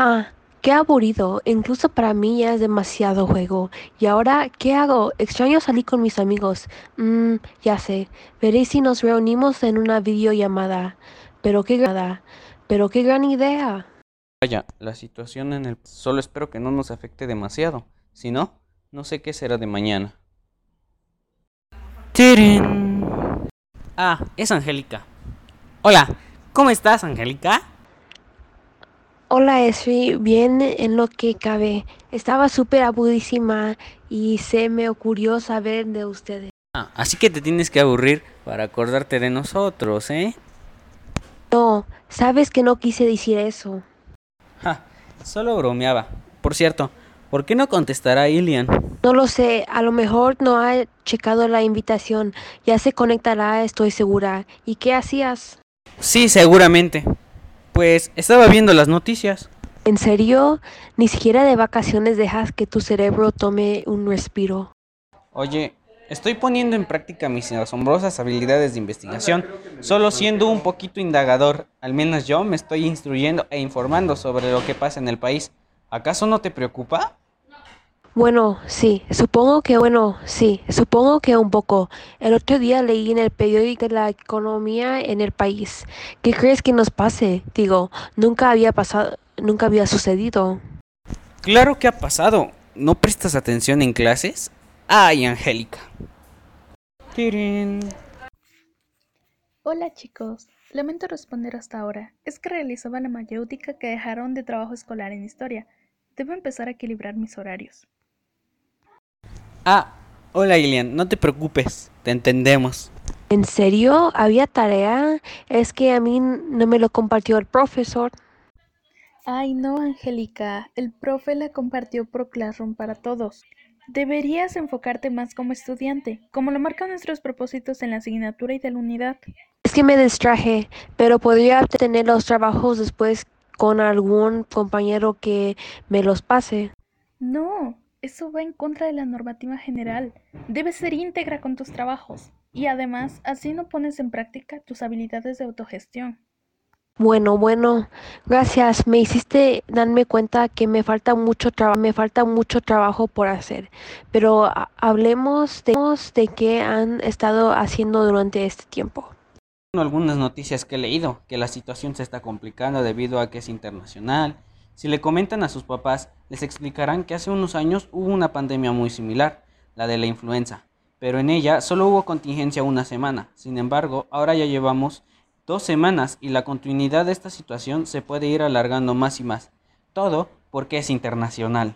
Ah, qué aburrido. Incluso para mí ya es demasiado juego. ¿Y ahora qué hago? Extraño salir con mis amigos. Mmm, ya sé. Veré si nos reunimos en una videollamada. Pero qué gran, pero qué gran idea. Vaya, la situación en el... Solo espero que no nos afecte demasiado. Si no, no sé qué será de mañana. ¡Tirin! Ah, es Angélica. Hola, ¿cómo estás, Angélica? Hola, Esri. Bien en lo que cabe. Estaba súper aburridísima y se me ocurrió saber de ustedes. Ah, así que te tienes que aburrir para acordarte de nosotros, ¿eh? No, sabes que no quise decir eso. Ja, solo bromeaba. Por cierto, ¿por qué no contestará Ilian? No lo sé, a lo mejor no ha checado la invitación. Ya se conectará, estoy segura. ¿Y qué hacías? Sí, seguramente. Pues estaba viendo las noticias. ¿En serio? Ni siquiera de vacaciones dejas que tu cerebro tome un respiro. Oye, estoy poniendo en práctica mis asombrosas habilidades de investigación, solo siendo un poquito indagador. Al menos yo me estoy instruyendo e informando sobre lo que pasa en el país. ¿Acaso no te preocupa? Bueno, sí, supongo que, bueno, sí, supongo que un poco. El otro día leí en el periódico de la economía en el país. ¿Qué crees que nos pase? Digo, nunca había pasado, nunca había sucedido. Claro que ha pasado. ¿No prestas atención en clases? Ay, Angélica. Tirín. Hola chicos, lamento responder hasta ahora. Es que realizaba la mayéutica que dejaron de trabajo escolar en historia. Debo empezar a equilibrar mis horarios. Ah, hola Ilian, no te preocupes, te entendemos. ¿En serio? ¿Había tarea? Es que a mí no me lo compartió el profesor. Ay, no, Angélica, el profe la compartió por Classroom para todos. Deberías enfocarte más como estudiante, como lo marcan nuestros propósitos en la asignatura y de la unidad. Es que me distraje, pero podría obtener los trabajos después con algún compañero que me los pase. No, eso va en contra de la normativa general. Debes ser íntegra con tus trabajos. Y además, así no pones en práctica tus habilidades de autogestión. Bueno, bueno, gracias. Me hiciste darme cuenta que me falta mucho trabajo, me falta mucho trabajo por hacer. Pero ha- hablemos de, de qué han estado haciendo durante este tiempo. algunas noticias que he leído, que la situación se está complicando debido a que es internacional. Si le comentan a sus papás, les explicarán que hace unos años hubo una pandemia muy similar, la de la influenza, pero en ella solo hubo contingencia una semana. Sin embargo, ahora ya llevamos dos semanas y la continuidad de esta situación se puede ir alargando más y más. Todo porque es internacional.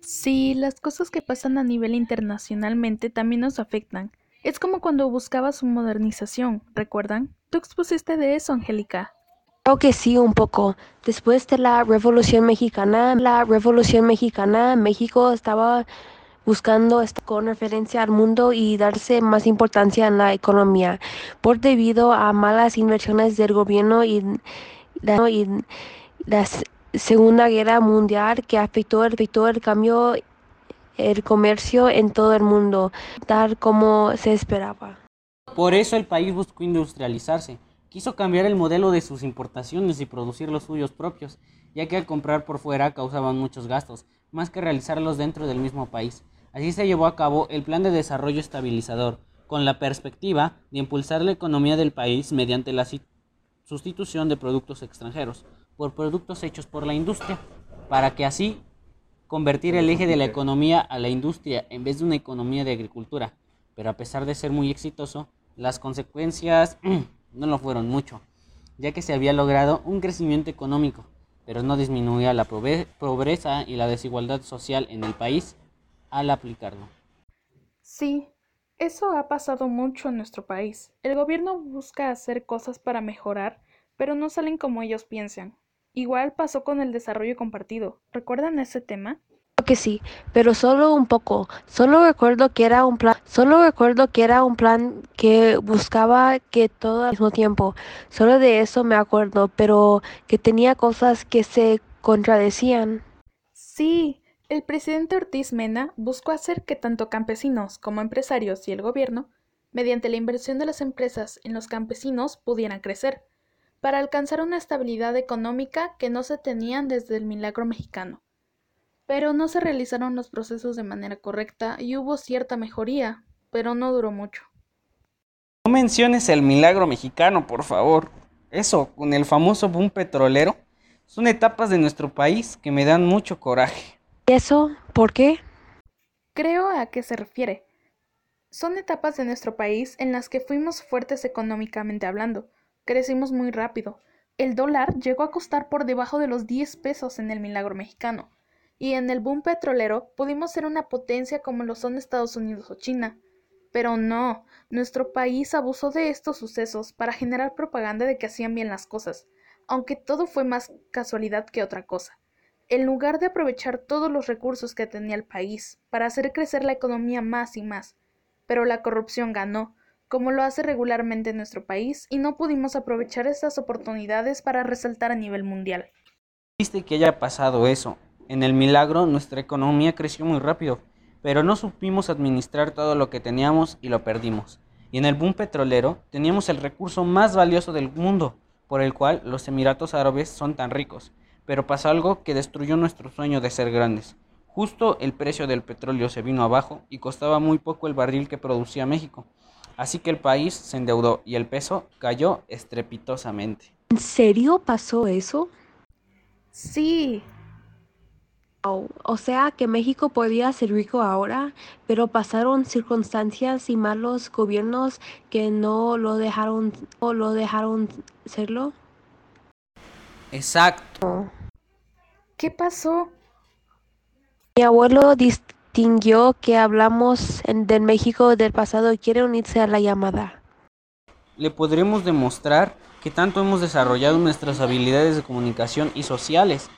Sí, las cosas que pasan a nivel internacionalmente también nos afectan. Es como cuando buscabas su modernización, ¿recuerdan? Tú expusiste de eso, Angélica. Creo que sí, un poco. Después de la Revolución Mexicana, la Revolución Mexicana, México estaba buscando esto con referencia al mundo y darse más importancia en la economía, por debido a malas inversiones del gobierno y la, Segunda Guerra Mundial que afectó, afectó el cambio, el comercio en todo el mundo, tal como se esperaba. Por eso el país buscó industrializarse. Quiso cambiar el modelo de sus importaciones y producir los suyos propios, ya que al comprar por fuera causaban muchos gastos, más que realizarlos dentro del mismo país. Así se llevó a cabo el Plan de Desarrollo Estabilizador, con la perspectiva de impulsar la economía del país mediante la sustitución de productos extranjeros por productos hechos por la industria, para que así convertir el eje de la economía a la industria en vez de una economía de agricultura. Pero a pesar de ser muy exitoso, las consecuencias no lo fueron mucho, ya que se había logrado un crecimiento económico, pero no disminuía la pobre- pobreza y la desigualdad social en el país al aplicarlo. Sí, eso ha pasado mucho en nuestro país. El gobierno busca hacer cosas para mejorar, pero no salen como ellos piensan. Igual pasó con el desarrollo compartido. ¿Recuerdan ese tema? Que sí, pero solo un poco. Solo recuerdo que era un plan, solo recuerdo que era un plan que buscaba que todo al mismo tiempo. Solo de eso me acuerdo, pero que tenía cosas que se contradecían. Sí, el presidente Ortiz Mena buscó hacer que tanto campesinos como empresarios y el gobierno, mediante la inversión de las empresas en los campesinos, pudieran crecer. para alcanzar una estabilidad económica que no se tenían desde el milagro mexicano. Pero no se realizaron los procesos de manera correcta y hubo cierta mejoría, pero no duró mucho. No menciones el milagro mexicano, por favor. Eso, con el famoso boom petrolero, son etapas de nuestro país que me dan mucho coraje. ¿Y eso? ¿Por qué? Creo a qué se refiere. Son etapas de nuestro país en las que fuimos fuertes económicamente hablando. Crecimos muy rápido. El dólar llegó a costar por debajo de los 10 pesos en el milagro mexicano. Y en el boom petrolero pudimos ser una potencia como lo son Estados Unidos o China. Pero no, nuestro país abusó de estos sucesos para generar propaganda de que hacían bien las cosas aunque todo fue más casualidad que otra cosa. En lugar de aprovechar todos los recursos que tenía el país para hacer crecer la economía más y más, pero la corrupción ganó, como lo hace regularmente en nuestro país, y no pudimos aprovechar estas oportunidades para resaltar a nivel mundial. Viste que haya pasado eso. En el milagro nuestra economía creció muy rápido, pero no supimos administrar todo lo que teníamos y lo perdimos. Y en el boom petrolero teníamos el recurso más valioso del mundo, por el cual los Emiratos Árabes son tan ricos, pero pasó algo que destruyó nuestro sueño de ser grandes. Justo el precio del petróleo se vino abajo y costaba muy poco el barril que producía México. Así que el país se endeudó y el peso cayó estrepitosamente. ¿En serio pasó eso? Sí. O sea que México podía ser rico ahora, pero pasaron circunstancias y malos gobiernos que no lo dejaron, o lo dejaron serlo. Exacto. ¿Qué pasó? Mi abuelo distinguió que hablamos en, del México del pasado y quiere unirse a la llamada. Le podremos demostrar que tanto hemos desarrollado nuestras habilidades de comunicación y sociales.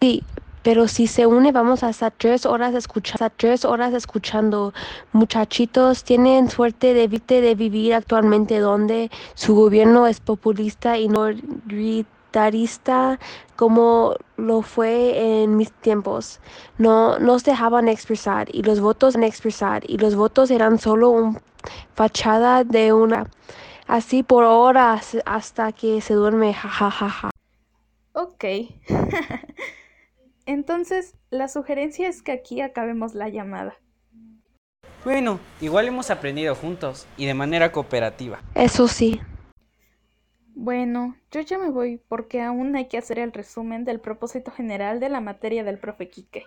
Sí, pero si se une vamos a estar tres horas escuchando, tres horas escuchando. Muchachitos tienen suerte de, de vivir actualmente donde su gobierno es populista y militarista como lo fue en mis tiempos. No nos dejaban expresar y los votos expresar y los votos eran solo una fachada de una así por horas hasta que se duerme jajajaja. Ja, ja, ja. Ok. Entonces, la sugerencia es que aquí acabemos la llamada. Bueno, igual hemos aprendido juntos y de manera cooperativa. Eso sí. Bueno, yo ya me voy porque aún hay que hacer el resumen del propósito general de la materia del profe Quique.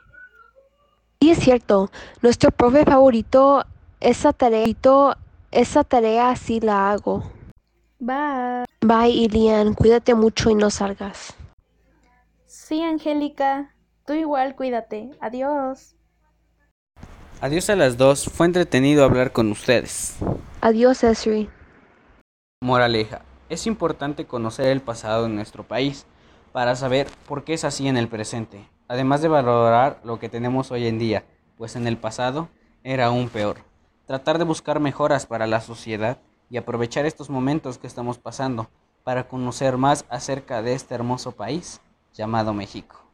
Y es cierto, nuestro profe favorito, esa tarea, esa tarea sí la hago. Bye. Bye, Ilian, cuídate mucho y no salgas. Sí, Angélica. Tú igual, cuídate. Adiós. Adiós a las dos. Fue entretenido hablar con ustedes. Adiós, Esri. Moraleja. Es importante conocer el pasado de nuestro país para saber por qué es así en el presente, además de valorar lo que tenemos hoy en día, pues en el pasado era aún peor. Tratar de buscar mejoras para la sociedad y aprovechar estos momentos que estamos pasando para conocer más acerca de este hermoso país llamado México.